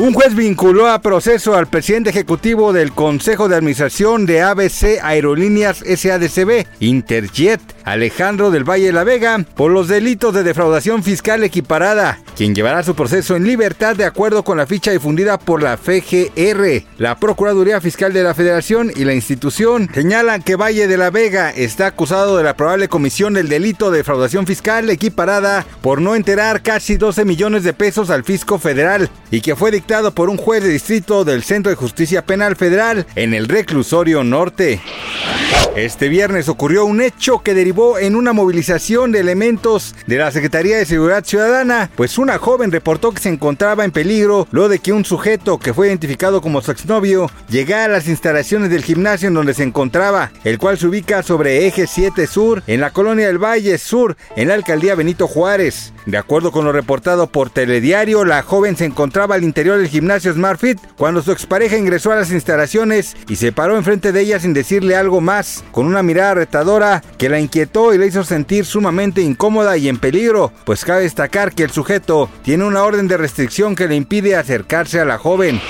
Un juez vinculó a proceso al presidente ejecutivo del Consejo de Administración de ABC Aerolíneas SADCB, Interjet, Alejandro del Valle de la Vega, por los delitos de defraudación fiscal equiparada, quien llevará su proceso en libertad de acuerdo con la ficha difundida por la FGR. La Procuraduría Fiscal de la Federación y la institución señalan que Valle de la Vega está acusado de la probable comisión del delito de defraudación fiscal equiparada por no enterar casi 12 millones de pesos al fisco federal y que fue dictado por un juez de distrito del Centro de Justicia Penal Federal en el reclusorio norte. Este viernes ocurrió un hecho que derivó en una movilización de elementos de la Secretaría de Seguridad Ciudadana, pues una joven reportó que se encontraba en peligro luego de que un sujeto que fue identificado como su exnovio llegara a las instalaciones del gimnasio en donde se encontraba, el cual se ubica sobre Eje 7 Sur, en la colonia del Valle Sur, en la alcaldía Benito Juárez. De acuerdo con lo reportado por Telediario, la joven se encontraba al interior del gimnasio SmartFit cuando su expareja ingresó a las instalaciones y se paró enfrente de ella sin decirle algo más, con una mirada retadora que la inquietó y la hizo sentir sumamente incómoda y en peligro, pues cabe destacar que el sujeto tiene una orden de restricción que le impide acercarse a la joven.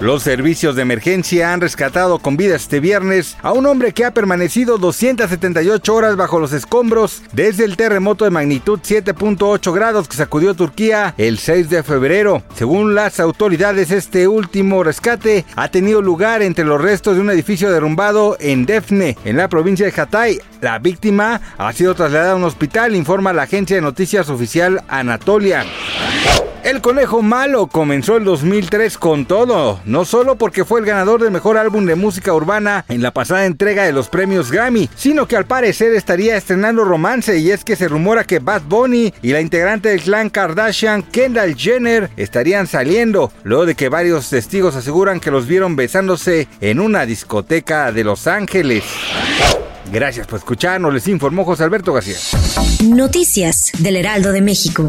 Los servicios de emergencia han rescatado con vida este viernes a un hombre que ha permanecido 278 horas bajo los escombros desde el terremoto de magnitud 7.8 grados que sacudió Turquía el 6 de febrero. Según las autoridades, este último rescate ha tenido lugar entre los restos de un edificio derrumbado en Defne, en la provincia de Hatay. La víctima ha sido trasladada a un hospital, informa la agencia de noticias oficial Anatolia. El Conejo Malo comenzó el 2003 con todo, no solo porque fue el ganador del mejor álbum de música urbana en la pasada entrega de los premios Grammy, sino que al parecer estaría estrenando romance y es que se rumora que Bad Bunny y la integrante del clan Kardashian, Kendall Jenner, estarían saliendo, luego de que varios testigos aseguran que los vieron besándose en una discoteca de Los Ángeles. Gracias por escucharnos, les informó José Alberto García. Noticias del Heraldo de México.